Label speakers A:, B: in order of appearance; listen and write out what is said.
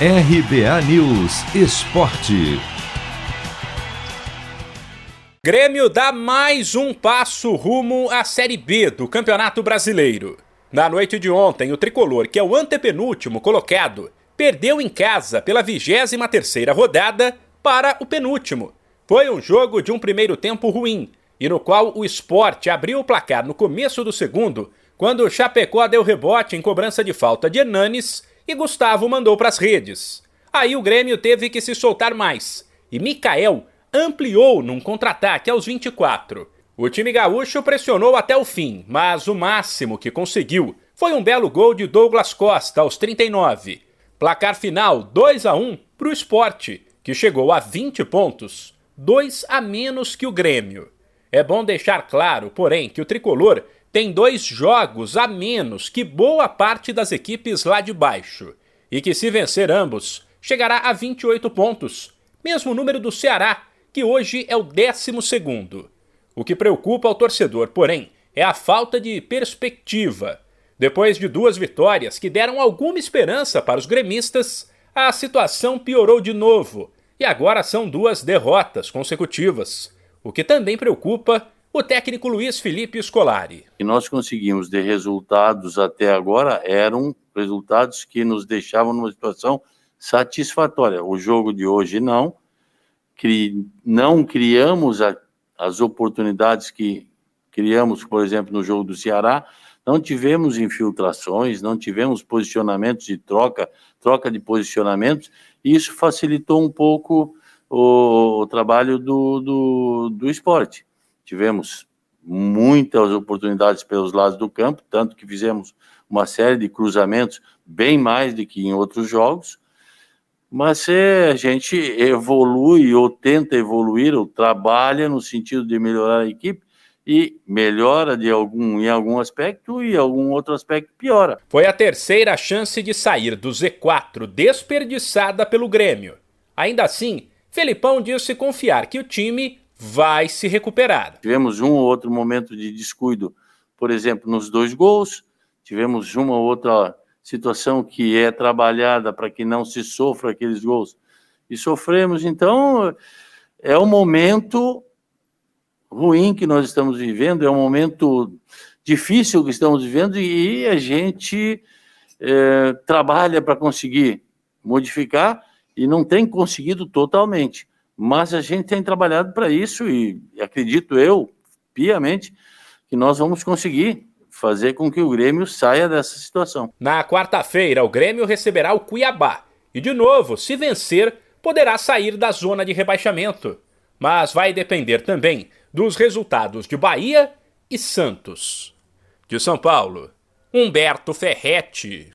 A: RBA News Esporte.
B: Grêmio dá mais um passo rumo à Série B do Campeonato Brasileiro. Na noite de ontem, o tricolor, que é o antepenúltimo colocado, perdeu em casa pela 23 terceira rodada para o penúltimo. Foi um jogo de um primeiro tempo ruim, e no qual o esporte abriu o placar no começo do segundo, quando o Chapecó deu rebote em cobrança de falta de Hernanes e Gustavo mandou para as redes. Aí o Grêmio teve que se soltar mais e Mikael ampliou num contra-ataque aos 24. O time gaúcho pressionou até o fim, mas o máximo que conseguiu foi um belo gol de Douglas Costa aos 39. Placar final 2 a 1 para o esporte, que chegou a 20 pontos, 2 a menos que o Grêmio. É bom deixar claro, porém, que o tricolor tem dois jogos a menos que boa parte das equipes lá de baixo, e que se vencer ambos, chegará a 28 pontos, mesmo número do Ceará, que hoje é o 12. O que preocupa o torcedor, porém, é a falta de perspectiva. Depois de duas vitórias que deram alguma esperança para os gremistas, a situação piorou de novo e agora são duas derrotas consecutivas, o que também preocupa o técnico Luiz Felipe Scolari.
C: Que nós conseguimos de resultados até agora eram resultados que nos deixavam numa situação satisfatória. O jogo de hoje não, cri, não criamos a, as oportunidades que criamos, por exemplo, no jogo do Ceará, não tivemos infiltrações, não tivemos posicionamentos de troca, troca de posicionamentos, e isso facilitou um pouco o, o trabalho do, do, do esporte. Tivemos muitas oportunidades pelos lados do campo, tanto que fizemos uma série de cruzamentos, bem mais do que em outros jogos. Mas se a gente evolui ou tenta evoluir, ou trabalha no sentido de melhorar a equipe, e melhora de algum em algum aspecto e algum outro aspecto piora.
B: Foi a terceira chance de sair do Z4 desperdiçada pelo Grêmio. Ainda assim, Felipão disse confiar que o time vai se recuperar.
C: Tivemos um ou outro momento de descuido, por exemplo, nos dois gols, tivemos uma ou outra situação que é trabalhada para que não se sofra aqueles gols e sofremos. Então, é um momento ruim que nós estamos vivendo, é um momento difícil que estamos vivendo e a gente é, trabalha para conseguir modificar e não tem conseguido totalmente. Mas a gente tem trabalhado para isso e acredito eu, piamente, que nós vamos conseguir fazer com que o Grêmio saia dessa situação.
B: Na quarta-feira, o Grêmio receberá o Cuiabá e, de novo, se vencer, poderá sair da zona de rebaixamento. Mas vai depender também dos resultados de Bahia e Santos. De São Paulo, Humberto Ferretti.